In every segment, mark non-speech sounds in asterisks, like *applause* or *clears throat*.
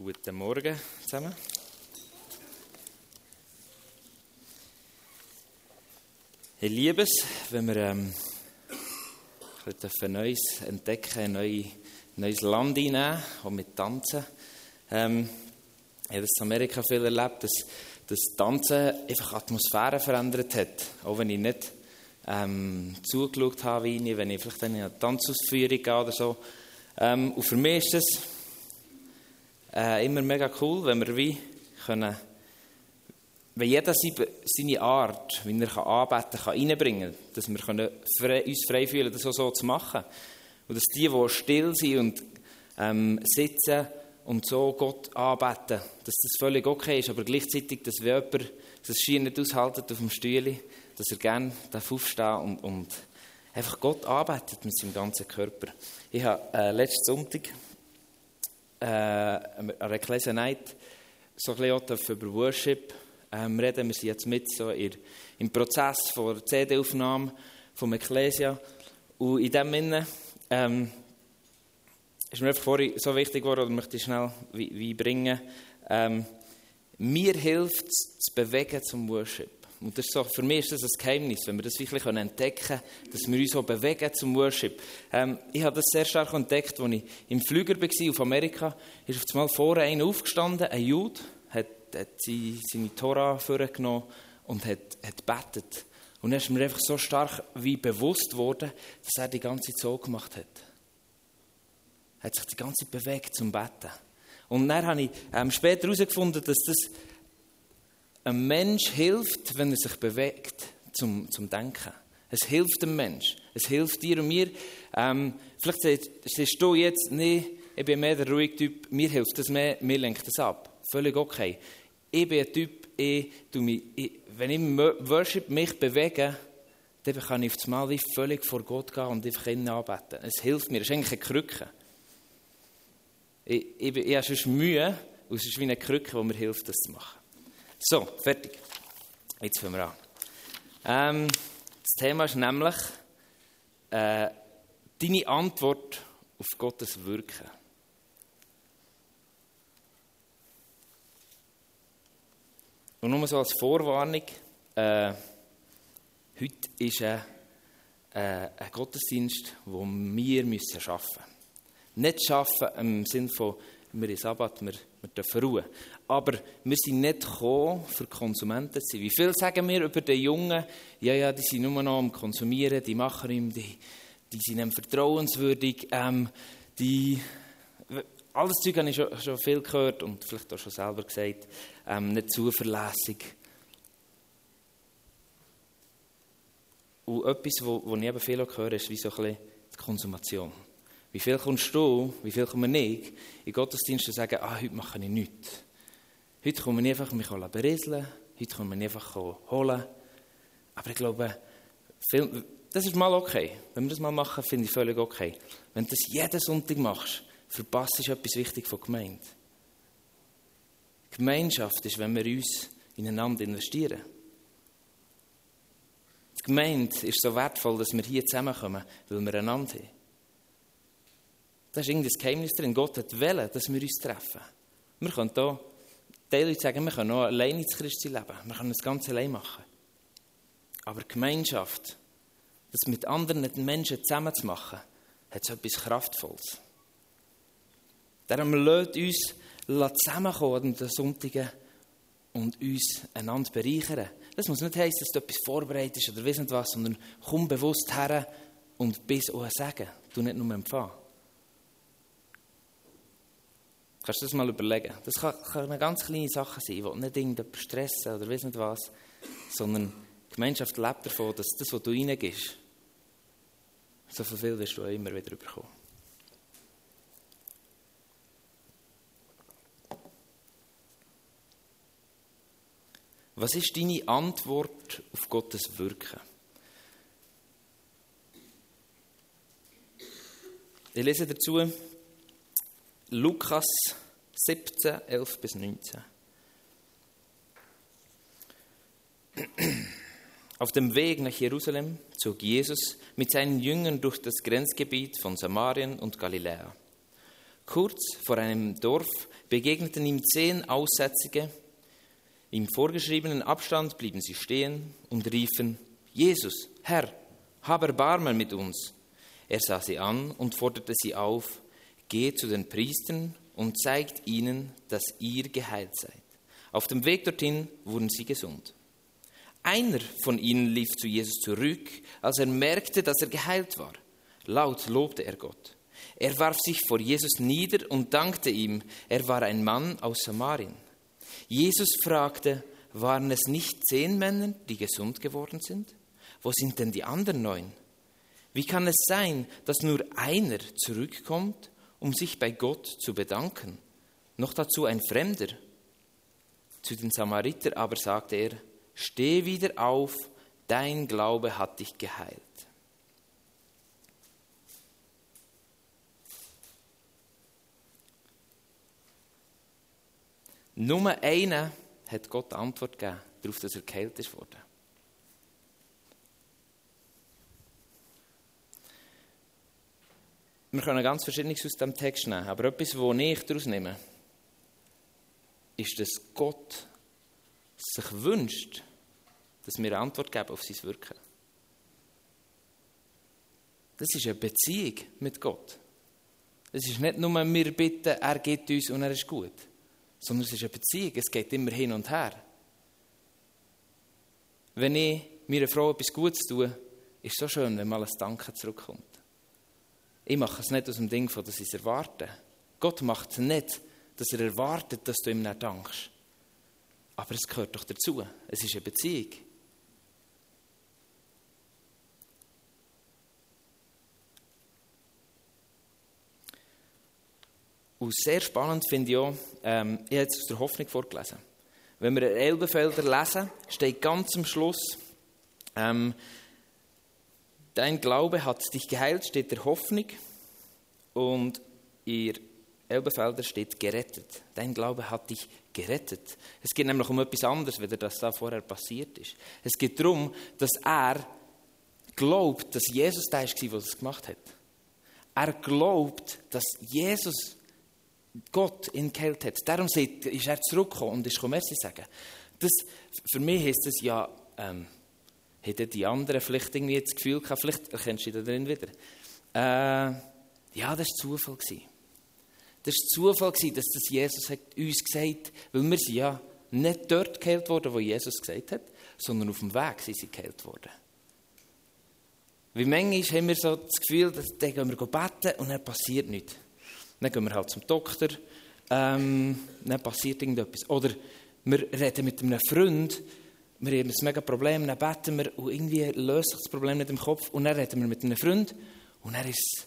Guten Morgen zusammen. Ich liebe es, wenn wir ähm, ein Neues entdecken, ein neues, neues Land einnehmen, auch mit Tanzen. Ähm, ich habe das in Amerika viel erlebt, dass das Tanzen einfach Atmosphäre verändert hat. Auch wenn ich nicht ähm, zugeschaut habe, wie ich, wenn ich vielleicht in eine Tanzausführung gehe oder so. Ähm, und für mich ist es äh, immer mega cool, wenn wir wie können, wenn jeder seine Art, wie er anbeten kann, reinbringen kann, dass wir können frei, uns frei fühlen, das auch so zu machen. Und dass die, die still sind und ähm, sitzen und so Gott anbeten, dass das völlig okay ist, aber gleichzeitig, dass wenn jemand das Ski nicht aushaltet auf dem Stühle, dass er gerne aufstehen und, und einfach Gott anbetet mit seinem ganzen Körper. Ich habe äh, letzten Sonntag äh, an Ecclesia Night so ein bisschen über Worship ähm, reden. Wir sind jetzt mit so in, im Prozess der CD-Aufnahme vom Ecclesia. Und in dem Sinne ähm, ist mir einfach vorhin so wichtig geworden, oder möchte ich schnell wie, wie bringen, ähm, mir hilft es, zu bewegen zum Worship. Und das ist so, für mich ist das ein Geheimnis, wenn wir das wirklich entdecken können, dass wir uns so bewegen zum Worship. Ähm, ich habe das sehr stark entdeckt, als ich im Flüger war auf Amerika. Ist auf einmal vorne einer aufgestanden, ein Jude, hat, hat seine Tora vorgenommen und hat, hat betet. Und dann ist mir einfach so stark wie bewusst worden, dass er die ganze Zeit so gemacht hat. Er hat sich die ganze Zeit bewegt zum Betten. Und dann habe ich ähm, später herausgefunden, dass das ein Mensch hilft, wenn er sich bewegt zum, zum Denken. Es hilft dem Mensch. Es hilft dir und mir. Ähm, vielleicht siehst du jetzt, nee, ich bin mehr der ruhige Typ, mir hilft das mehr, mir lenkt das ab. Völlig okay. Ich bin ein Typ, ich, du mich, ich, wenn ich Worship mich bewege, dann kann ich auf das Mal wie völlig vor Gott gehen und einfach ihn anbeten. Es hilft mir, es ist eigentlich eine Krücke. Ich, ich, ich habe sonst Mühe, und es ist wie eine Krücke, die mir hilft, das zu machen. So, fertig. Jetzt fangen wir an. Ähm, das Thema ist nämlich äh, deine Antwort auf Gottes Wirken. Und nur so als Vorwarnung, äh, heute ist ein, äh, ein Gottesdienst, den wir müssen schaffen müssen. Nicht schaffen im Sinne von, wir in Sabbat, wir, wir dürfen ruhen. Aber wir sind nicht gekommen, für Konsumenten zu sein. Wie viel sagen wir über die Jungen? Ja, ja, die sind nur noch am Konsumieren, die machen ihm, die, die sind ihm vertrauenswürdig, ähm, die... Alles Zeug habe ich schon, schon, viel gehört und vielleicht auch schon selber gesagt, ähm, nicht zuverlässig. Und etwas, was ich eben viel höre, ist wie so ein bisschen die Konsumation. Wie viel kommst du, wie viel kommen ich in Gottesdiensten sagen, ah, heute mache ich nichts. Heute kommen wir einfach mich berieseln, heute kommen wir einfach holen. Aber ich glaube, viel, das ist mal okay. Wenn wir das mal machen, finde ich völlig okay. Wenn du das jeden Sonntag machst, verpasst du etwas Wichtiges von Gemeinde. Gemeinschaft ist, wenn wir uns ineinander investieren. Die Gemeinde ist so wertvoll, dass wir hier zusammenkommen, weil wir einander haben. Da ist irgendein Geheimnis drin. Gott hat wollen, dass wir uns treffen. Wir können hier die sagen, wir können auch alleine ins Christi leben. Wir können das Ganze allein machen. Aber Gemeinschaft, das mit anderen Menschen zusammen zu machen, hat so etwas Kraftvolles. Darum lässt uns zusammenkommen an den Sonntagen und uns einander bereichern. Das muss nicht heißen, dass du etwas vorbereitest oder nicht was, sondern komm bewusst her und bis auch sagen. Du nicht nur empfangen. Kannst du das mal überlegen? Das kann, kann eine ganz kleine Sache sein, die nicht irgendjemand stressen oder weiss nicht was, sondern die Gemeinschaft lebt davon, dass das, was du reingibst, so viel wirst du auch immer wieder bekommen. Was ist deine Antwort auf Gottes Wirken? Ich lese dazu Lukas 17, 11 bis 19. Auf dem Weg nach Jerusalem zog Jesus mit seinen Jüngern durch das Grenzgebiet von Samarien und Galiläa. Kurz vor einem Dorf begegneten ihm zehn Aussätzige. Im vorgeschriebenen Abstand blieben sie stehen und riefen, Jesus, Herr, hab Erbarmen mit uns. Er sah sie an und forderte sie auf, geht zu den Priestern und zeigt ihnen, dass ihr geheilt seid. Auf dem Weg dorthin wurden sie gesund. Einer von ihnen lief zu Jesus zurück, als er merkte, dass er geheilt war. Laut lobte er Gott. Er warf sich vor Jesus nieder und dankte ihm. Er war ein Mann aus Samarien. Jesus fragte, waren es nicht zehn Männer, die gesund geworden sind? Wo sind denn die anderen neun? Wie kann es sein, dass nur einer zurückkommt, um sich bei Gott zu bedanken? Noch dazu ein Fremder. Zu den Samariter aber sagte er, steh wieder auf, dein Glaube hat dich geheilt. Nur einer hat Gott Antwort gegeben, darauf, dass er geheilt ist worden. Wir können ganz Verschiedenes aus dem Text nehmen, aber etwas, was ich daraus nehme, ist, dass Gott sich wünscht, dass wir eine Antwort geben auf sein Wirken. Das ist eine Beziehung mit Gott. Es ist nicht nur, wir bitten, er gibt uns und er ist gut, sondern es ist eine Beziehung. Es geht immer hin und her. Wenn ich meiner Frau etwas Gutes tue, ist es so schön, wenn mal ein Danke zurückkommt. Ich mache es nicht aus dem Ding, von, dass ich es erwarte. Gott macht es nicht, dass er erwartet, dass du ihm nicht dankst. Aber es gehört doch dazu. Es ist eine Beziehung. Und sehr spannend finde ich auch, ähm, ich habe jetzt aus der Hoffnung vorgelesen. Wenn wir Elbenfelder lesen, steht ganz am Schluss, ähm, dein Glaube hat dich geheilt, steht der Hoffnung. Und ihr Elbenfelder steht gerettet. Dein Glaube hat dich gerettet. Es geht nämlich um etwas anderes, als das da vorher passiert ist. Es geht darum, dass er glaubt, dass Jesus der war, der das gemacht hat. Er glaubt, dass Jesus Gott ihn geheilt hat. Darum ist er zurückgekommen und ist Merci sagen. Das, für mich heißt das ja, ähm, hätten die anderen vielleicht irgendwie das Gefühl gehabt, vielleicht erkennst du dich da drin wieder. Äh, ja, das war Zufall. Das war Zufall, dass das Jesus hat uns gesagt hat, weil wir sind ja nicht dort geheilt worden, wo Jesus gesagt hat, sondern auf dem Weg sind sie geheilt worden. Wie manchmal haben wir so das Gefühl, dass dann gehen wir beten und dann passiert nichts. Dann gehen wir halt zum Doktor, ähm, dann passiert irgendetwas. Oder wir reden mit einem Freund, wir haben ein mega Problem, dann beten wir und irgendwie löst sich das Problem nicht im Kopf und dann reden wir mit einem Freund und er ist,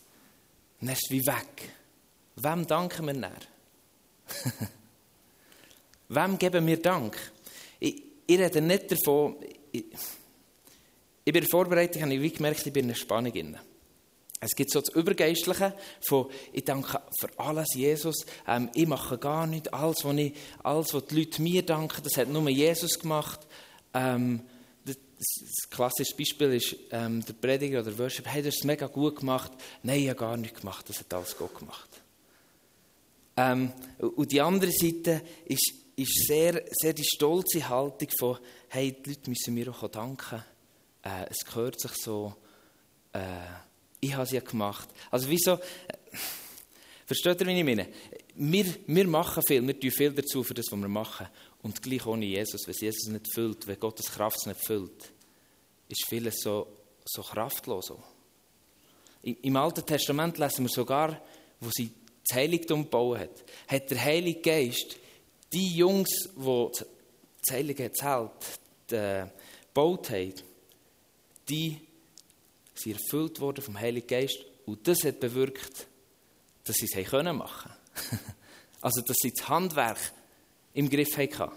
dann ist wie weg. Wem danken wir näher? *laughs* Wem geben wir Dank? Ich, ich rede nicht davon, ich, ich bin vorbereitet, habe ich gemerkt, ich bin in einer Spannung drin. Es gibt so das Übergeistliche von, ich danke für alles Jesus, ähm, ich mache gar nichts, alles was, ich, alles, was die Leute mir danken, das hat nur Jesus gemacht. Ähm, das, das klassische Beispiel ist ähm, der Prediger oder der Worship, hey, hast es mega gut gemacht. Nein, ich habe gar nichts gemacht, das hat alles Gott gemacht. Ähm, und die andere Seite ist, ist sehr, sehr die stolze Haltung von, hey, die Leute müssen mir auch danken. Äh, es gehört sich so, äh, ich habe es ja gemacht. Also wieso, äh, versteht ihr, wie ich meine? Wir, wir machen viel, wir tun viel dazu für das, was wir machen. Und gleich ohne Jesus, wenn Jesus nicht füllt, wenn Gottes Kraft nicht füllt, ist vieles so, so kraftlos. Im Alten Testament lesen wir sogar, wo sie das Heiligtum gebaut hat, hat der Heilige Geist die Jungs, die das Heilige Zelt äh, gebaut haben, die sind erfüllt worden vom Heiligen Geist und das hat bewirkt, dass sie es können machen *laughs* Also, dass sie das Handwerk im Griff hatten.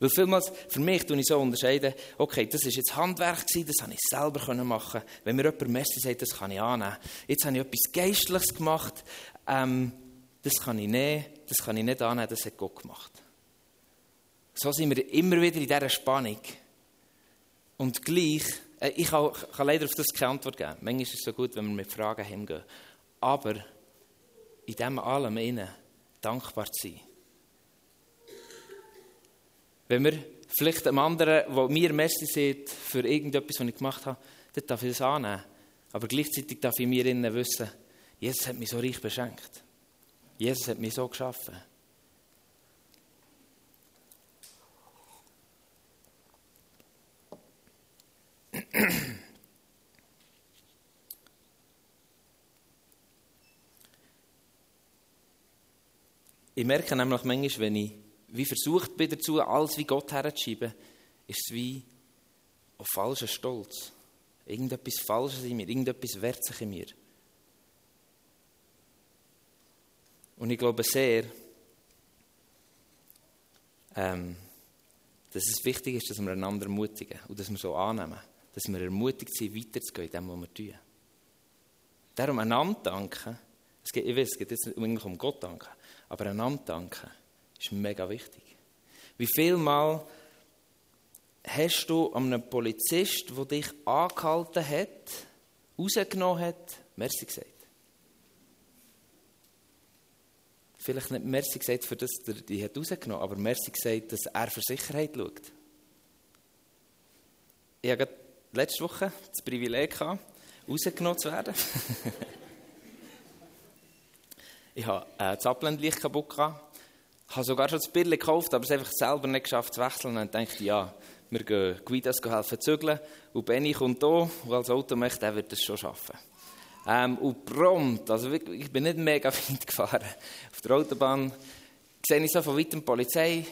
Weil vielmals, für mich tue ich so unterscheiden, okay, das war jetzt Handwerk, das habe ich selber machen Wenn mir jemand Messi sagt, das kann ich annehmen. Jetzt habe ich etwas Geistliches gemacht, ähm, das kann ich nehmen, das kann ich nicht annehmen, das hat Gott gemacht. So sind wir immer wieder in dieser Spannung. Und gleich, äh, ich kann, kann, leider auf das keine Antwort geben. Manchmal ist es so gut, wenn wir mit Fragen hingehen. Aber in dem allem innen dankbar zu sein. Wenn wir vielleicht einem anderen, der mir Merci sieht für irgendetwas, was ich gemacht habe, dann darf ich das annehmen. Aber gleichzeitig darf ich mir innen wissen, Jesus hat mich so reich beschenkt. Jesus hat mich so geschaffen. Ich merke nämlich manchmal, wenn ich wie versucht bin dazu, alles wie Gott herzuschieben, ist es wie auf falschen Stolz. Irgendetwas Falsches in mir, irgendetwas wehrt sich in mir. Und ich glaube sehr, ähm, dass es wichtig ist, dass wir einander ermutigen und dass wir so annehmen. Dass wir ermutigt sind, weiterzugehen in dem, was wir tun. Darum einander danken. Es geht, ich weiß, es geht jetzt nicht um Gott danken, aber einander danken ist mega wichtig. Wie viel Mal hast du einem Polizist, der dich angehalten hat, rausgenommen hat, Merci gesagt? Vielleicht nicht Merci gesagt, für das er dich hat rausgenommen aber Merci gesagt, dass er für Sicherheit schaut. Ich hatte letzte Woche das Privileg, rausgenommen zu werden. *laughs* ich habe äh, das Abblendlicht kaputt gehabt. Habe sogar schon das Bild gekauft, aber es einfach selber nicht geschafft zu wechseln. Und dann dachte ja, wir gehen Guidas helfen zügeln. Und Benny kommt hier, der als Auto möchte, der wird das schon schaffen. Ähm, und prompt, also ich bin nicht mega *laughs* weit gefahren. Auf der Autobahn sehe ich so von weitem die Polizei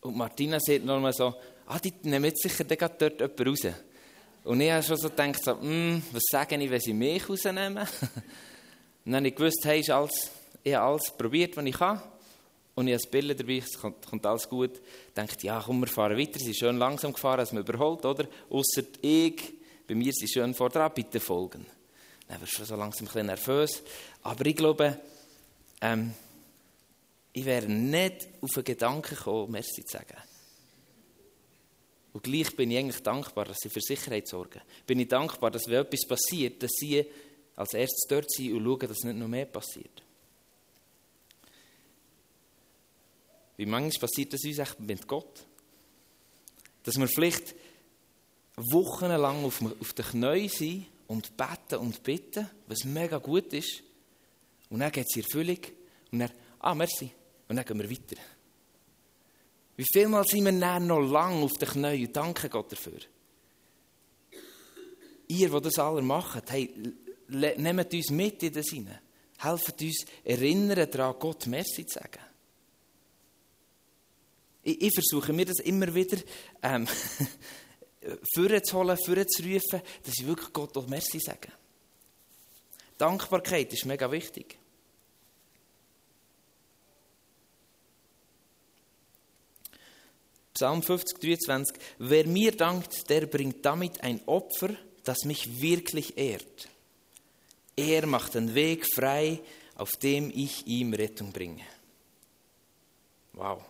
und Martina sieht noch mal so, ah, die nehmen jetzt sicher dort jemanden raus. Und ich habe schon so gedacht, so, hm, was sagen ich, wenn sie mich rausnehmen? *laughs* und dann habe ich gewusst, hey, ich habe alles probiert, was ich kann. Und ich habe das Bild dabei, es kommt, kommt, alles gut. Dachte, ja, komm, wir fahren weiter. Sie sind schön langsam gefahren, als man überholt, oder? Ausser ich, bei mir sind schön vor dran, bitte folgen. Dann wirst du so langsam ein bisschen nervös. Aber ich glaube, ähm, ich wäre nicht auf den Gedanken gekommen, Merci zu sagen. Und gleich bin ich eigentlich dankbar, dass sie für Sicherheit sorgen. Bin ich dankbar, dass wenn etwas passiert, dass sie als erstes dort sind und schauen, dass nicht noch mehr passiert. Wie manchmal passiert das uns echt mit Gott. Dass wir vielleicht wochenlang auf, auf den Knien sind und beten und bitten, was mega gut ist. Und dann geht es in Erfüllung. Und dann, ah, merci. Und dann gehen wir weiter. Wie vielmal sind wir dann noch lang auf den Knien und danken Gott dafür. Ihr, die das alle macht, hey, nehmt uns mit in das hinein. Helft uns erinnern daran, Gott Merci zu sagen. Ich, ich versuche mir das immer wieder ähm, *laughs* vorzuholen, vorzurufen, dass ich wirklich Gott auch Merci sage. Dankbarkeit ist mega wichtig. Psalm 50, 23. Wer mir dankt, der bringt damit ein Opfer, das mich wirklich ehrt. Er macht den Weg frei, auf dem ich ihm Rettung bringe. Wow.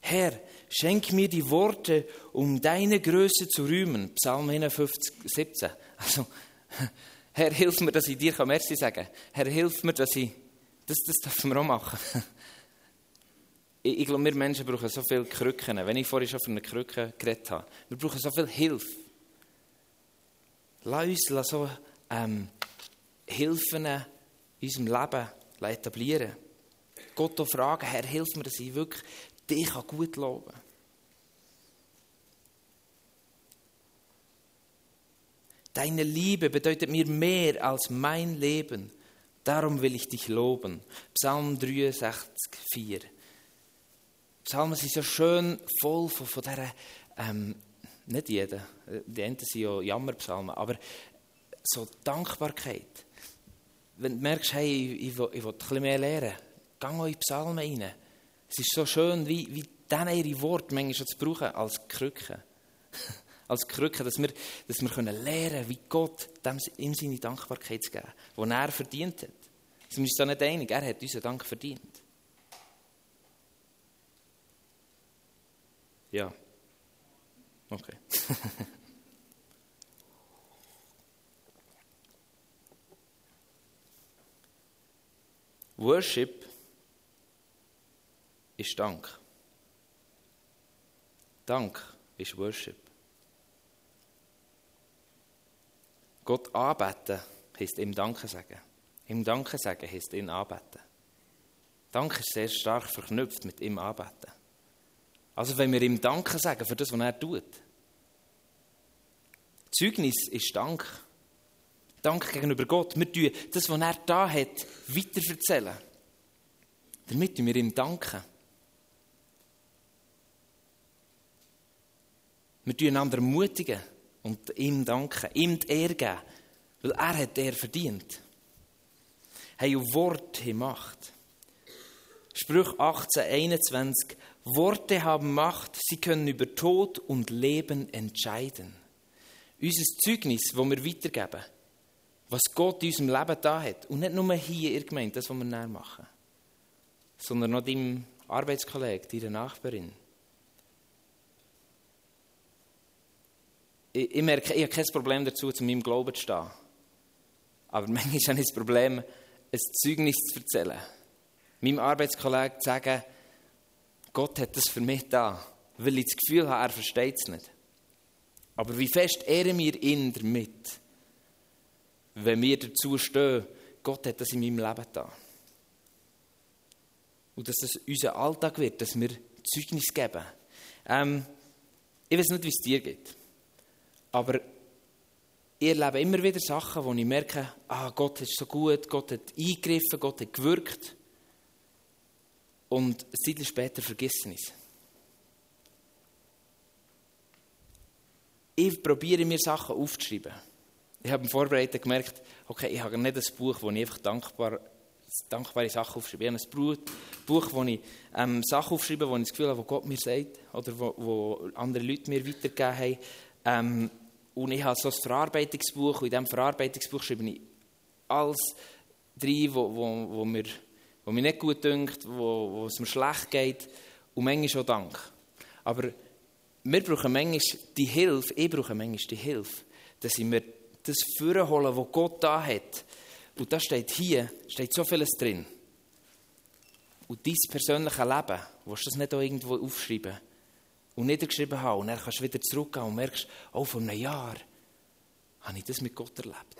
Herr, schenk mir die Worte, um deine Größe zu rühmen. Psalm 51, 17. Also, *laughs* Herr, hilf mir, dass ich dir Merci sagen kann. Herr, hilf mir, dass ich. Das, das dürfen wir auch machen. *laughs* Ich, ich glaube, wir Menschen brauchen so viele Krücken. Wenn ich vorhin schon von einer Krücke geredet habe. Wir brauchen so viel Hilfe. Lass uns so ähm, Hilfen in unserem Leben etablieren. Gott auch fragen, Herr, hilf mir, dass ich wirklich dich gut loben Deine Liebe bedeutet mir mehr als mein Leben. Darum will ich dich loben. Psalm 63, 4. Psalmen sind so schön voll von, von dieser, ähm, nicht jeder, die einen sind ja Jammerpsalmen, aber so Dankbarkeit. Wenn du merkst, hey, ich, ich, will, ich will ein mehr lernen, geh in Psalmen rein. Es ist so schön, wie, wie dann ihre Worte manchmal zu brauchen als Krücke. *laughs* als Krücke, dass wir, dass wir können wie Gott dem, ihm seine Dankbarkeit zu geben, die er verdient hat. Sind wir uns da nicht einig? Er hat unseren Dank verdient. Ja. Okay. *laughs* Worship ist Dank. Dank ist Worship. Gott anbeten heisst ihm Danke sagen. Ihm Danke sagen heisst ihn anbeten. Dank ist sehr stark verknüpft mit ihm anbeten. Also wenn wir ihm Danke sagen für das, was er tut. Zeugnis ist Dank. Dank gegenüber Gott. Wir tun das, was er da hat, weiterverzählen. Damit wir ihm danken. Wir tun einander ermutigen und ihm danken, ihm die Ehre geben, weil er hat er verdient. Hey, und Wort haben Macht. Sprüch 18, 21. Worte haben Macht, sie können über Tod und Leben entscheiden. Unser Zeugnis, das wir weitergeben, was Gott in unserem Leben da hat. Und nicht nur hier in der Gemeinde, das, was wir näher machen, sondern auch deinem Arbeitskollegen, deiner Nachbarin. Ich, ich merke, ich habe kein Problem dazu, zu meinem Glauben zu stehen. Aber manchmal habe ich das Problem, ein Zeugnis zu erzählen. Meinem Arbeitskollegen zu sagen, Gott hat das für mich da, weil ich das Gefühl habe, er versteht es nicht. Aber wie fest ehren wir ihn damit, wenn wir dazu stehen, Gott hat das in meinem Leben da. Und dass das unser Alltag wird, dass wir Zeugnis geben. Ähm, ich weiß nicht, wie es dir geht. Aber ich erlebe immer wieder Sachen, wo ich merke, ah, Gott ist so gut, Gott hat eingegriffen, Gott hat gewirkt. Und Zeit später vergessen ich es. Ich probiere mir Sachen aufzuschreiben. Ich habe im Vorbereiten gemerkt, okay, ich habe nicht ein Buch, wo ich einfach dankbar, dankbare Sachen aufschreibe. Ich habe ein Buch, wo ich ähm, Sachen aufschreibe, wo ich das Gefühl habe, wo Gott mir sagt oder wo, wo andere Leute mir weitergegeben haben. Ähm, und ich habe so ein Verarbeitungsbuch und in diesem Verarbeitungsbuch schreibe ich alles rein, wo, wo, wo, mir, wo mir nicht gut dünkt, wo, wo es mir schlecht geht und manchmal auch Dank. Aber wir brauchen manchmal die Hilfe, ich brauche manchmal die Hilfe, dass ich mir das vorholen, was Gott da hat. Und da steht hier, steht so vieles drin. Und dein persönliche Leben, willst du das nicht auch irgendwo aufschreiben? Und niedergeschrieben haben. Und dann kannst du wieder zurückgehen und merkst, oh, vor einem Jahr habe ich das mit Gott erlebt.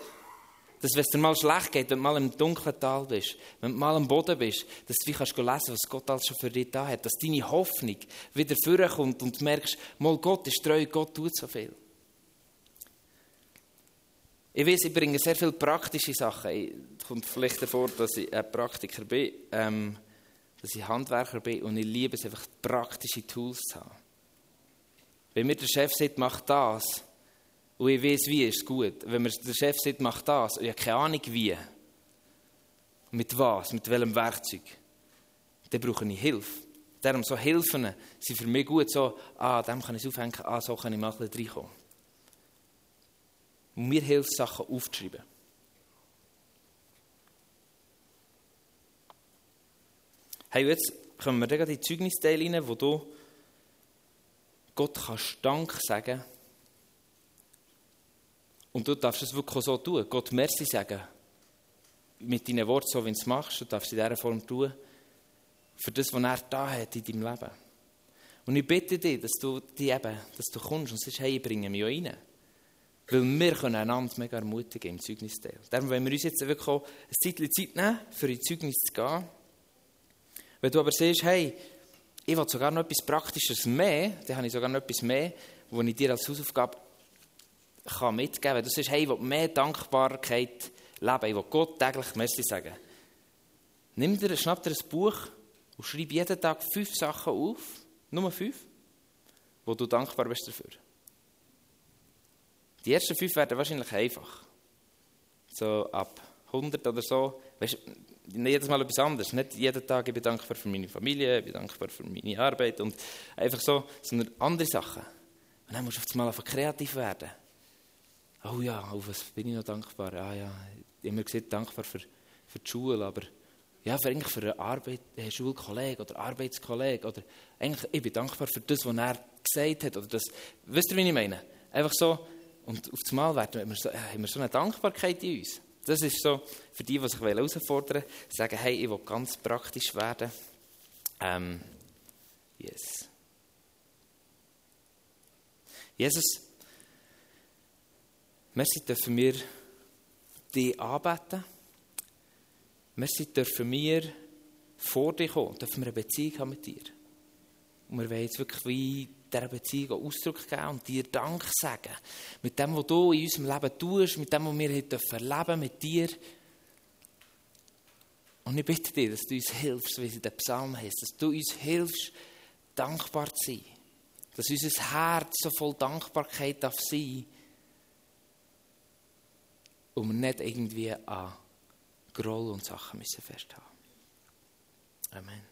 Dass, wenn es dir mal schlecht geht, wenn du mal im dunklen Tal bist, wenn du mal am Boden bist, dass du kannst lesen was Gott alles schon für dich da hat. Dass deine Hoffnung wieder vorkommt und du merkst, mal Gott ist treu, Gott tut so viel. Ich weiß, ich bringe sehr viele praktische Sachen. Es kommt vielleicht davor, dass ich ein Praktiker bin, ähm, dass ich Handwerker bin und ich liebe es einfach, praktische Tools zu haben. Wenn mir der Chef sagt, mach das, und ich weiß, wie, ist es gut. Wenn mir der Chef sagt, mach das, und ich habe keine Ahnung, wie, mit was, mit welchem Werkzeug, dann brauche ich Hilfe. Darum, so Hilfen sind für mich gut, so, ah, dem kann ich es aufhängen, ah, so kann ich mal ein reinkommen. Und mir hilft, Sachen aufzuschreiben. Hey, jetzt kommen wir in die Zeugnisteile rein, wo du Gott kannst Dank sagen. Und du darfst es wirklich so tun. Gott Merci sagen. Mit deinen Worten, so wie du es machst. Du darfst es in dieser Form tun. Für das, was er da hat in deinem Leben. Und ich bitte dich, dass du, die eben, dass du kommst und sagst, hey, ich bringe mich auch rein. Weil wir können einander mega ermutigen im Zeugnisteil. Darum wollen wir uns jetzt wirklich auch ein Zeit nehmen, für in Zeugnis zu gehen. Wenn du aber siehst, hey, ich will sogar noch etwas Praktisches mehr, dann habe ich sogar noch etwas mehr, was ich dir als Hausaufgabe kann mitgeben kann. Wenn du sagst, hey, ich will mehr Dankbarkeit leben, ich will Gott täglich Merci sagen. Nimm dir, schnapp dir ein Buch und schreib jeden Tag fünf Sachen auf, nur fünf, wo du dankbar bist dafür. Die ersten fünf werden wahrscheinlich einfach. So ab 100 oder so. Weißt, jedes Mal etwas anderes. Nicht jeden Tag ich bin dankbar für meine Familie, ich bin dankbar für meine Arbeit und einfach so, sondern andere Sachen. Und dann musst du auf einmal einfach kreativ werden. Oh ja, auf was bin ich noch dankbar? Ah ja, ich habe mir gesagt, dankbar für, für die Schule, aber ja, für, eigentlich für einen Arbeit, einen äh, Schulkollegen oder Arbeitskollegen. Oder eigentlich, ich bin dankbar für das, was er gesagt hat. Oder das, wisst ihr, wie ich meine? Einfach so, und auf einmal werden wir so, äh, haben wir so eine Dankbarkeit in uns. Das ist so, für die, die sich herausfordern wollen, sagen, hey, ich will ganz praktisch werden. Ähm, yes. Jesus, merci dürfen wir dich anbeten. Merci dürfen wir vor dir kommen, dürfen wir eine Beziehung haben mit dir. Und wir wollen jetzt wirklich wie dieser Beziehung Ausdruck geben und dir Dank sagen. Mit dem, was du in unserem Leben tust, mit dem, was wir heute erleben mit dir. Und ich bitte dich, dass du uns hilfst, wie es in den Psalm heißt, dass du uns hilfst, dankbar zu sein. Dass unser Herz so voll Dankbarkeit darf sein und wir nicht irgendwie an Groll und Sachen müssen festhalten. Amen.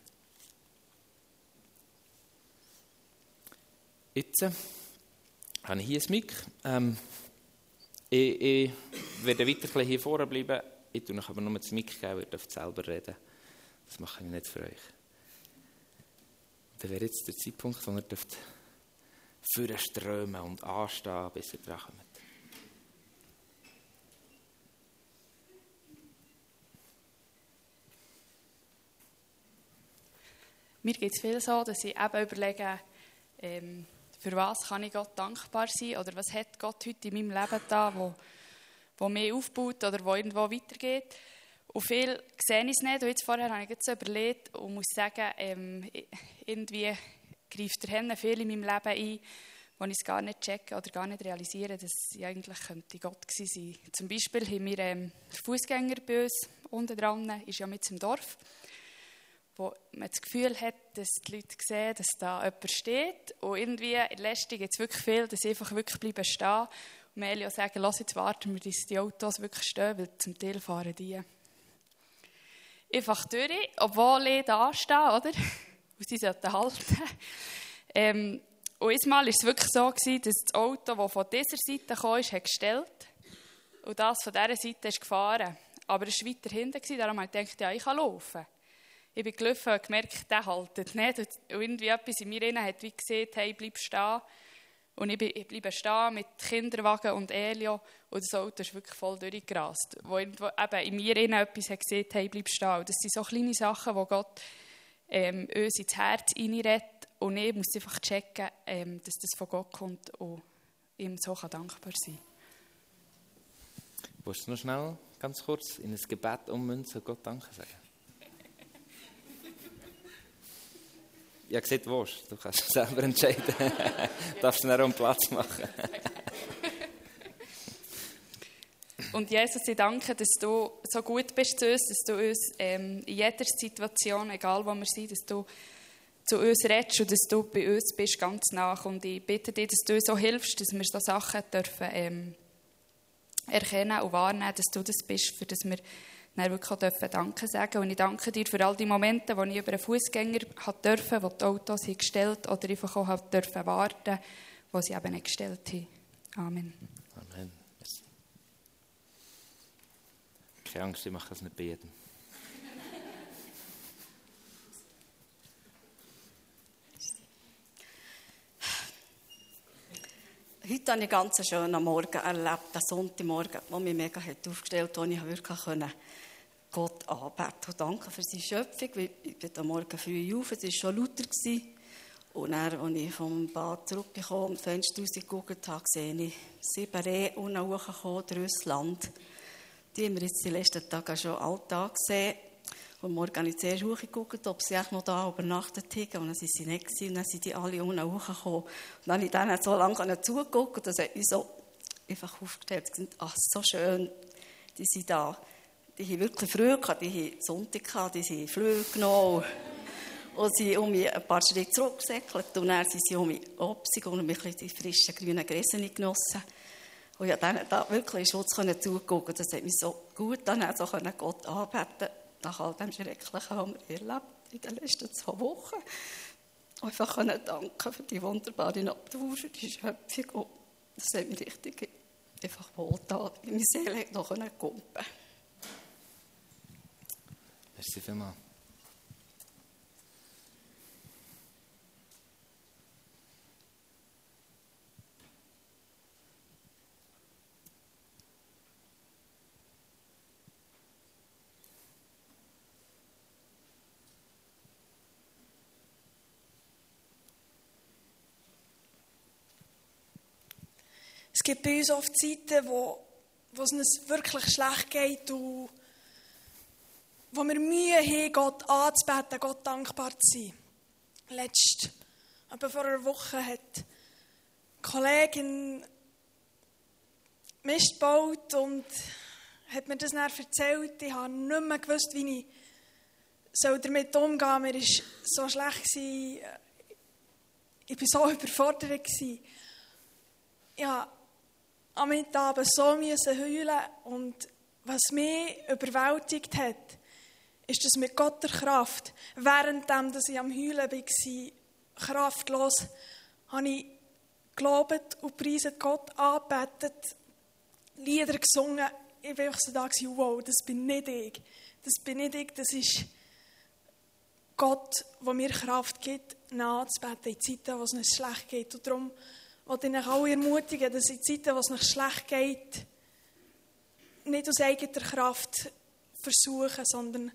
Jetzt äh, habe ich hier ein Mic. Ähm, ich, ich, werde weiter hier vorne bleiben. Ich tue euch aber nur das Mic geben, ihr dürft selber reden. Das mache ich nicht für euch. Dann wäre jetzt der Zeitpunkt, wo ihr dürft für strömen und anstehen, bis ihr dran kommt. Mir geht es viel so, dass ich eben überlege, ähm, für was kann ich Gott dankbar sein oder was hat Gott heute in meinem Leben da, wo, wo mich aufbaut oder wo irgendwo weitergeht. Und viel sehe ich es nicht. Und jetzt vorher habe ich jetzt überlegt und muss sagen, ähm, irgendwie greift der Henne viel in meinem Leben ein, wo ich es gar nicht checke oder gar nicht realisiere, dass ich eigentlich könnte Gott gewesen sein. Zum Beispiel haben wir ähm, Fußgänger bei unten dran, ist ja mit im Dorf wo man das Gefühl hat, dass die Leute sehen, dass da jemand steht. Und irgendwie in Lästung gibt es wirklich viel, dass sie einfach wirklich bleiben stehen. Und wir auch sagen, lass jetzt warten wir, bis die Autos wirklich stehen, weil zum Teil fahren die einfach durch, obwohl ich da stehe, oder? *laughs* Und sie sollten halten. Ähm, und einmal war es wirklich so, gewesen, dass das Auto, das von dieser Seite kam, ist, hat gestellt und das von dieser Seite ist gefahren. Aber es war weiter hinten, darum habe ich gedacht, ja, ich kann laufen ich bin gelaufen und gemerkt, der haltet nicht. Und irgendwie etwas in mir hat wie gesehen, hey, bleib stehen. Und ich, bleibe stehen mit Kinderwagen und Elio und das Auto ist wirklich voll durchgerast. Wo irgendwo eben in mir etwas hat gesehen, hey, bleib stehen. Und das sind so kleine Sachen, wo Gott ähm, uns ins Herz reinredet und ich muss einfach checken, ähm, dass das von Gott kommt und ihm so kann dankbar sein kann. Willst du noch schnell, ganz kurz, in ein Gebet ummünzen und Gott Danke sagen? Ja, gesagt, wo Du kannst selber entscheiden. *laughs* du darfst dann auch Platz machen. *laughs* Und Jesus, ich danke, dass du so gut bist zu uns, dass du uns ähm, in jeder Situation, egal wo wir sind, dass du zu uns redest und dass du bei uns bist, ganz nach. Und ich bitte dich, dass du uns so hilfst, dass wir so Sachen dürfen ähm, erkennen und wahrnehmen, dass du das bist, für das wir dann wirklich auch Danke sagen Und ich danke dir für all die Momente, wo ich über einen Fußgänger durfte, wo die Autos gestellt oder einfach auch dürfen warten, wo sie eben nicht gestellt haben. Amen. Amen. Keine Angst, ich mache das nicht bei jedem. Heute habe ich einen ganz schönen Morgen erlebt, einen Sonntagmorgen, der mich mega hat aufgestellt hat, wo ich wirklich Gott anbeten und danken für seine Schöpfung. Ich bin am Morgen früh auf, es war schon lauter. Und dann, als ich vom Bad zurückgekommen und Fenster rausgeguckt habe, sehe ich sieben Rehe unten hochgekommen durch das Land. Die haben wir jetzt die letzten Tage schon Alltag gesehen. Und morgen habe ich zuerst hochgeguckt, ob sie noch da übernachtet haben. Und dann sind sie nicht gewesen. Und dann sind die alle unten hochgekommen. Und dann habe ich denen so lange zugeguckt das hat mich so einfach aufgestellt. Sind, ach, so schön, die sind da die haben wirklich früh gehabt, die haben Sonntag gehabt, die sind Flüge genommen. Und sie um mich ein paar Schritte zurückgesäckelt und dann sind sie um mich abgegangen und mich ein die frischen grünen Gräser genossen. Und ich konnte da wirklich in Schutz zugucken. Das hat mich so gut dann so Gott anbeten nach all dem Schrecklichen, was wir erlebt in den letzten zwei Wochen. Einfach danken für die wunderbare Natur, für die Schöpfung. Und das hat mich richtig einfach wohl in meine Seele noch kumpen Merci vielmals. Es gibt bei uns oft Zeiten, wo, wo es uns wirklich schlecht geht und wo wir Mühe haben, Gott anzubeten, Gott dankbar zu sein. Letzt, aber vor einer Woche hat eine Kollegin Mist gebaut und hat mir das dann erzählt. Ich habe nicht mehr gewusst, wie ich damit umgehen soll. Mir war so schlecht. Ich war so *laughs* überfordert. Ja, am Mittag so heulen und was mich überwältigt hat, ist, dass mit Gottes Kraft, währenddem dass ich am Heulen war, kraftlos, habe ich gelobt und preiset Gott angebetet, Lieder gesungen. Ich war so da, wow, das bin nicht ich. Das bin nicht ich, das ist Gott, der mir Kraft gibt, nachzubeten in Zeiten, wo es nicht schlecht geht. Und darum wollte ich euch alle ermutigen, dass in Zeiten, wo es nicht schlecht geht, nicht aus eigener Kraft versuchen, sondern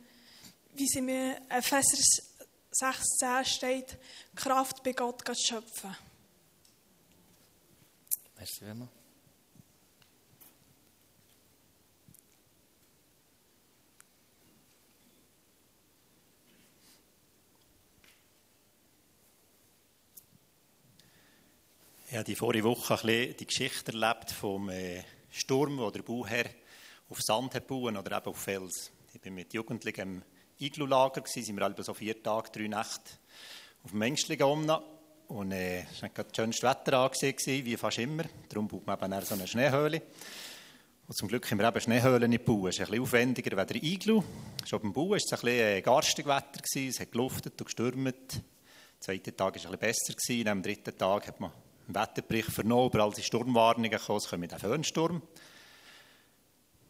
wie sie mir Epheser 6,10 steht, Kraft bei Gott zu schöpfen. Merci vielmals. Ich habe die vorige Woche ein bisschen die Geschichte erlebt vom äh, Sturm, wo der Bauherr auf Sand hat bauen oder eben auf Fels. Ich bin mit Jugendlichen Iglu-Lager, sind wir so vier Tage, drei Nächte auf dem Menschlichen. Und äh, es war das schönste Wetter angesehen, wie fast immer. Darum baut man eben so eine Schneehöhle. Und zum Glück haben wir eben Schneehöhlen nicht gebaut. Es ist ein bisschen aufwendiger als der Iglu. Schon beim Bauen war es ein bisschen äh, garstiges Wetter. Es hat geluftet und gestürmt. Der zweite Tag war ein bisschen besser. Am dritten Tag hat man im Wetterbericht vernommen, überall sind Sturmwarnungen gekommen, es kommt ein Föhnsturm.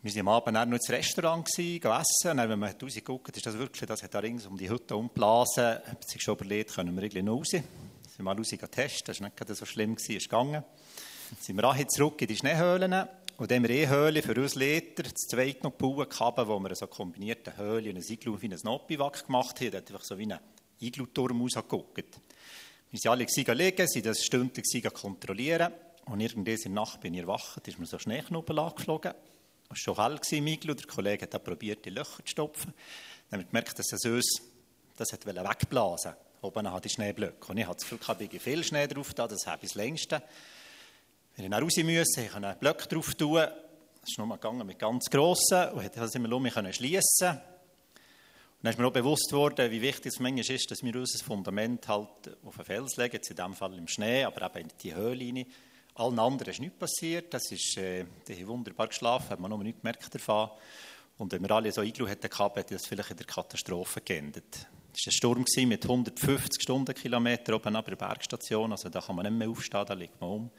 Wir waren am Abend noch ins Restaurant, gewesen, essen. Und dann, wenn man rausgeguckt ist das wirklich, das hat da rings um die Hütte umblasen. Hat sich schon überlegt, können wir irgendwie raus? Sind mal raus testen, das war nicht so schlimm, es ist gegangen. Dann sind wir auch zurück in die Schneehöhlen. Und dann haben wir eine Höhle für uns Liter, das zweite noch gebaut, wo wir so kombinierte Höhle und ein Iglu wie ein Nopiwak gemacht haben. Da hat einfach so wie ein Iglu-Turm rausgeguckt. Wir sind alle liegen, sind das stündlich kontrollieren. Und irgendwann in der Nacht bin ich erwacht, ist mir so Schneeknubbel angeflogen. War schon im Iglu. Der Kollege hat probiert, die Löcher zu stopfen. Dann haben wir gemerkt, dass es uns das hat wegblasen Oben hat die Schneeblöcke. Und ich hatte das Gefühl, ich viel Schnee drauf da, das habe ich das längste. Wir mussten raus, müssen, ich konnte einen Block drauf tun. Das ist nur mal gegangen mit ganz grossen. Und sind wir um schliessen dann ist mir auch bewusst worden, wie wichtig es manchmal ist, dass wir unser Fundament halt auf den Fels legen, in diesem Fall im Schnee, aber eben in die Höhle rein. Allen anderen ist nichts passiert, das ist, äh, wunderbar geschlafen, hat man noch nicht gemerkt davon. Und wenn wir alle so Iglu hätten hätte das vielleicht in der Katastrophe geendet. Es war ein Sturm mit 150 Stundenkilometern oben ab der Bergstation, also da kann man nicht mehr aufstehen, da liegt man um.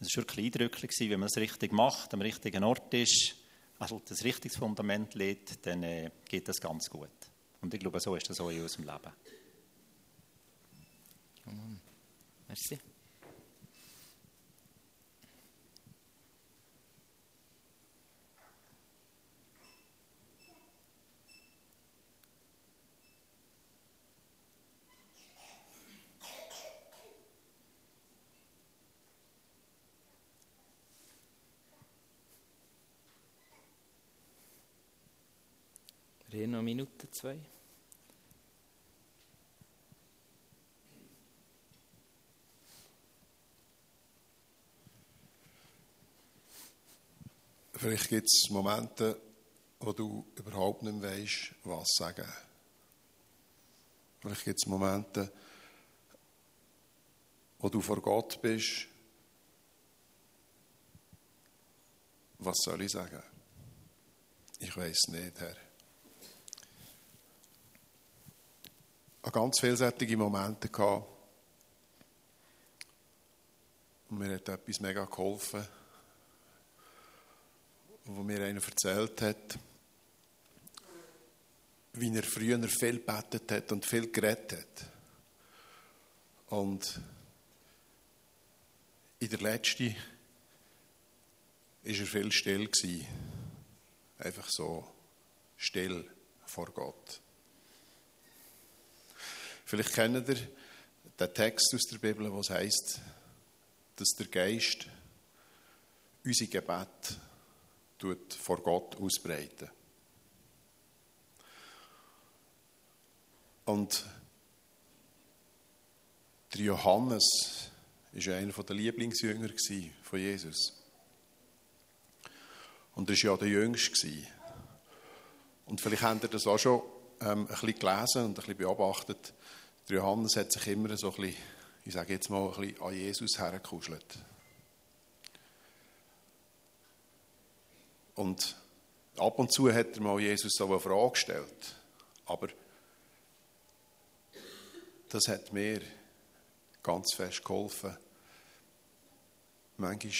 Es war wirklich eindrücklich, wenn man es richtig macht, am richtigen Ort ist, also das richtige Fundament legt, dann äh, geht das ganz gut. Und ich glaube, so ist das auch in unserem Leben. Merci. Wir haben noch eine Minute, zwei. Vielleicht gibt es Momente, wo du überhaupt nicht weißt, was sagen. Vielleicht gibt es Momente, wo du vor Gott bist. Was soll ich sagen? Ich weiß nicht, Herr. Hatte ganz vielseitige Momente. Gehabt. Und mir hat etwas mega geholfen, wo mir einer erzählt hat, wie er früher viel gebetet hat und viel geredet hat. Und in der letzten war er viel still. Einfach so still vor Gott. Vielleicht kennt ihr den Text aus der Bibel, es heißt, dass der Geist unsere Gebet tut vor Gott ausbreiten. Und der Johannes war einer der Lieblingsjünger von Jesus. Und er war ja der Jüngste. Und vielleicht habt ihr das auch schon ähm, ein bisschen gelesen und ein bisschen beobachtet. Der Johannes hat sich immer so ein bisschen, ich sage jetzt mal, ein bisschen an Jesus hergekuschelt. Und ab und zu hat er mal Jesus so eine Frage gestellt. Aber das hat mir ganz fest geholfen, manchmal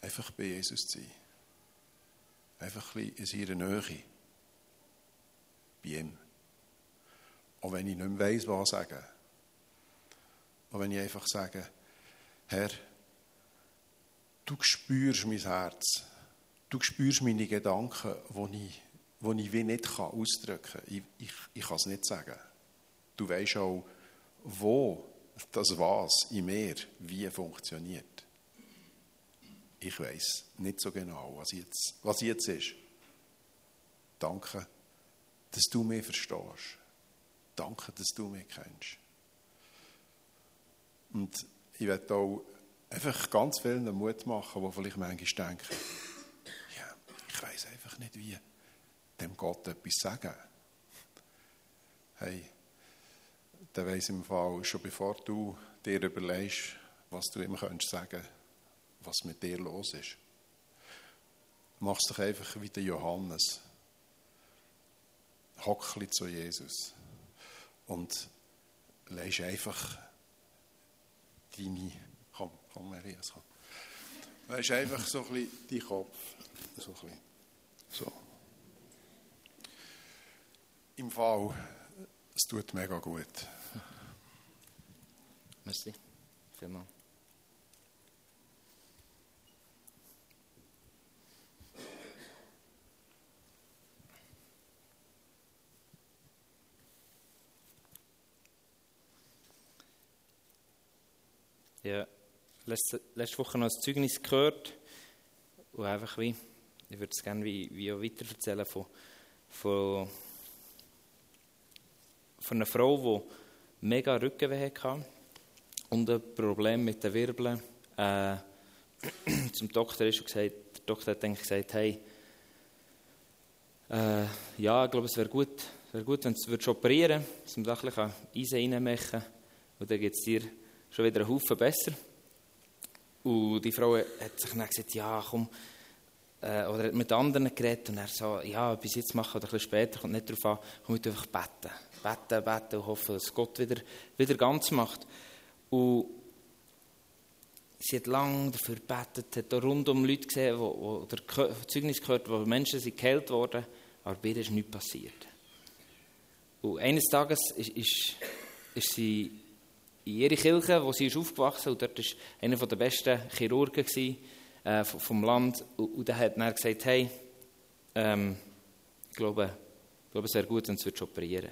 einfach bei Jesus zu sein. Einfach ein bisschen in seiner Nähe. Bei ihm. Auch wenn ich nicht mehr weiss, was sagen. Und wenn ich einfach sage, Herr, du spürst mein Herz. Du spürst meine Gedanken, die ich, die ich wie nicht ausdrücken kann. Ich, ich, ich kann es nicht sagen. Du weißt auch, wo das Was in mir wie funktioniert. Ich weiß nicht so genau, was jetzt, was jetzt ist. Danke, dass du mich verstehst. Danke, dass du mich kennst. Und ich werde auch einfach ganz vielen Mut machen, die vielleicht manchmal denken, ja, ich weiß einfach nicht, wie dem Gott etwas sagen. Hey, dann weiss im Fall, schon bevor du dir überlegst, was du ihm könntest sagen, was mit dir los ist. Mach es doch einfach wie der Johannes. Hockli zu Jesus. Und leist einfach deine. Komm, komm, Marias, komm. Leist einfach so ein bisschen deinen Kopf. So ein bisschen. So. Im Fall, es tut mega gut. Merci. Vielmals. Ja, letzte, letzte Woche noch ein Zeugnis gehört und einfach wie, ich würde es gerne wie, wie auch weiter erzählen von, von, von einer Frau, die mega Rückenweh hatte und ein Problem mit den Wirbeln. Äh, *clears throat* zum Doktor ist und gesagt, der Doktor hat eigentlich gesagt, hey, äh, ja, ich glaube, es wäre gut, wär gut, wenn du operieren würdest, da ein bisschen Eisen reinmachen und dann geht es dir schon wieder einen Haufen besser. Und die Frau hat sich dann gesagt, ja, komm, äh, oder hat mit anderen geredet und er so, ja, bis jetzt machen oder ein bisschen später, kommt nicht darauf an, komm, ich einfach beten. Beten, beten und hoffen, dass Gott wieder, wieder ganz macht. Und sie hat lange dafür gebetet, hat auch rundum Leute gesehen, wo, wo der Zeugnis gehört, wo Menschen sind geheilt worden, aber bei ihr ist nichts passiert. Und eines Tages ist, ist, ist sie in ihre Kirche, wo sie ist aufgewachsen und dort war einer der besten Chirurgen gewesen, äh, vom Land. Und, und hat dann gesagt, hey, ähm, ich, glaube, ich glaube, es wäre gut, wenn du operieren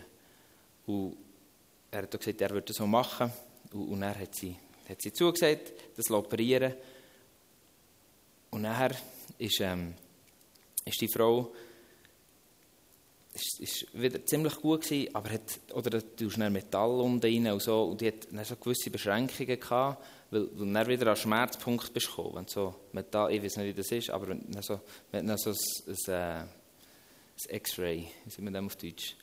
Und er hat gesagt, er würde das so machen. Und, und dann hat sie, hat sie zugesagt, das operieren. Und nachher ist, ähm, ist die Frau ist, ist wieder ziemlich gut gewesen, aber hat, oder du tust Metall um rein und so, und die hat dann so gewisse Beschränkungen gehabt, weil, du dann wieder an Schmerzpunkt bist gekommen, wenn so Metall, ich weiß nicht, wie das ist, aber wenn du so, du so ein, ein, ein X-Ray, wie sagt man das auf Deutsch,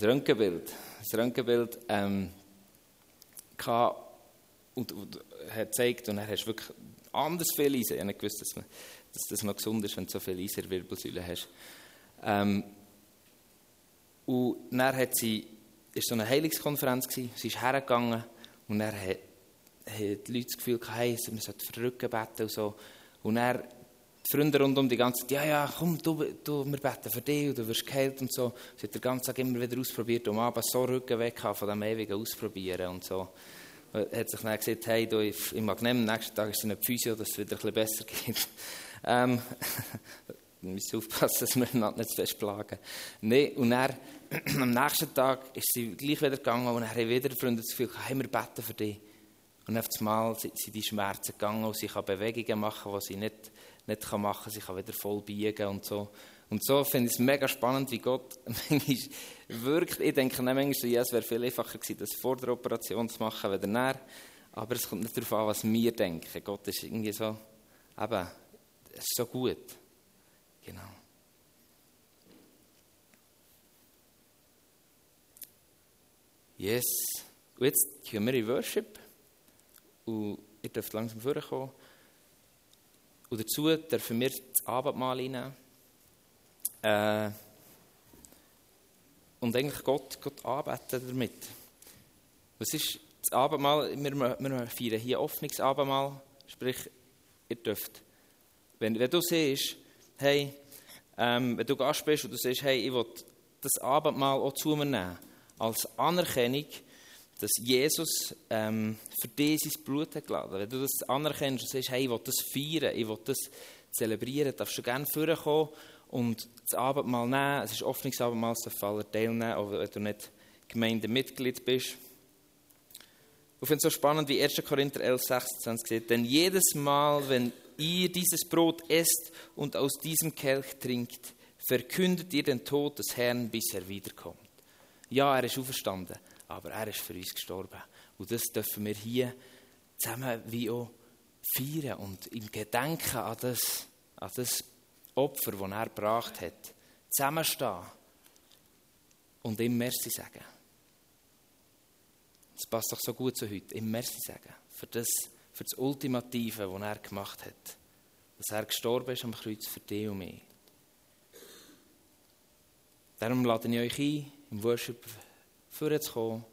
ein Röntgenbild, ein Röntgenbild, ähm, gehabt, und, und hat gezeigt, und dann hast du wirklich anders viel Eisen. Ich habe nicht gewusst, dass, man, dass das noch gesund ist, wenn du so viel Eisen in der Wirbelsäule hast. Ähm, und dann hat sie, ist so eine Heilungskonferenz gewesen, sie ist hergegangen und dann hat, hat die Leute das Gefühl gehabt, hey, man sollte für Rücken beten und so. Und dann die Freunde rund um die ganze Zeit, ja, ja, komm, du, du, wir beten für dich und du wirst geheilt und so. Sie hat den ganzen Tag immer wieder ausprobiert, um abends so Rücken weg von dem ewigen Ausprobieren und so. Und hat sich dann gesagt, hey, du, ich, ich mag nehmen, am nächsten Tag ist es eine Physio, dass es wieder ein bisschen besser geht. *laughs* ähm, wir müssen aufpassen, *laughs* dass wir einander nicht zu fest plagen. Nee, und dann, *clears throat* am nächsten Tag ist sie gleich wieder gegangen und dann haben wieder Freunde das Gefühl, hey, wir beten für dich. Und auf einmal sind die Schmerzen gegangen und sie kann Bewegungen machen, die sie nicht nicht machen kann. Sie kann wieder voll biegen und so. Und so finde ich es mega spannend, wie Gott *laughs* manchmal wirkt. Ich denke manchmal, ja, es wäre viel einfacher gewesen, das vor der Operation zu machen, als danach. Aber es kommt nicht darauf an, was wir denken. Gott ist irgendwie so, eben, es ist so gut. Genau. Yes. Und jetzt gehen wir in Worship. Und ihr dürft langsam vorkommen. Und dazu dürfen wir das Abendmahl einnehmen. Äh, und eigentlich Gott, Gott anbeten damit. Was ist das Abendmahl? Wir, wir feiern hier Öffnungsabendmahl. Sprich, ihr dürft, wenn, wenn du siehst, hey, ähm, wenn du Gast bist und du siehst, hey, ich will das Abendmahl auch zu mir nehmen, als Anerkennung, dass Jesus ähm, für dich sein Blut hat geladen. Wenn du das anerkennst und sagst, hey, ich will das feiern, ich will das zelebrieren, darfst du gerne vorkommen und das Abendmahl nehmen. Es ist offenes Abendmahl, es darf alle teilnehmen, auch wenn du nicht Gemeindemitglied bist. Ich finde es so spannend, wie 1. Korinther 11, 26 steht, denn jedes Mal, wenn ihr dieses Brot esst und aus diesem Kelch trinkt, verkündet ihr den Tod des Herrn, bis er wiederkommt. Ja, er ist auferstanden, aber er ist für uns gestorben. Und das dürfen wir hier zusammen wie auch feiern und im Gedenken an das, an das Opfer, das er gebracht hat, zusammenstehen und ihm Merci sagen. Das passt doch so gut zu heute, ihm Merci sagen für das, für das Ultimative, was er gemacht hat. Dass er gestorben ist am Kreuz für dich und mich. Darum lade ich euch ein, im Worship vorzukommen,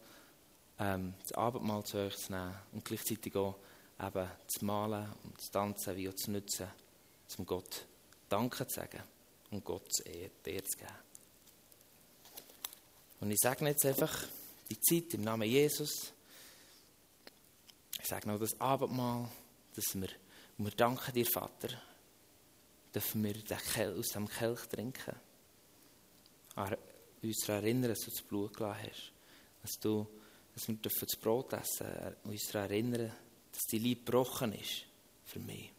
ähm, das Abendmahl zu euch zu nehmen und gleichzeitig auch eben zu malen und zu tanzen, wie auch zu nutzen, um Gott Danke zu sagen und Gott zu Ehre zu geben. Und ich sage jetzt einfach die Zeit im Namen Jesus. Ich sage noch das Abendmahl, dass wir, wir danken dir, Vater, dürfen wir aus dem Kelch trinken. Uns daran erinnern, dass du das Blut gelassen hast. Dass, du, dass wir das Brot essen dürfen. Uns daran erinnern, dass die Liebe gebrochen ist für mich.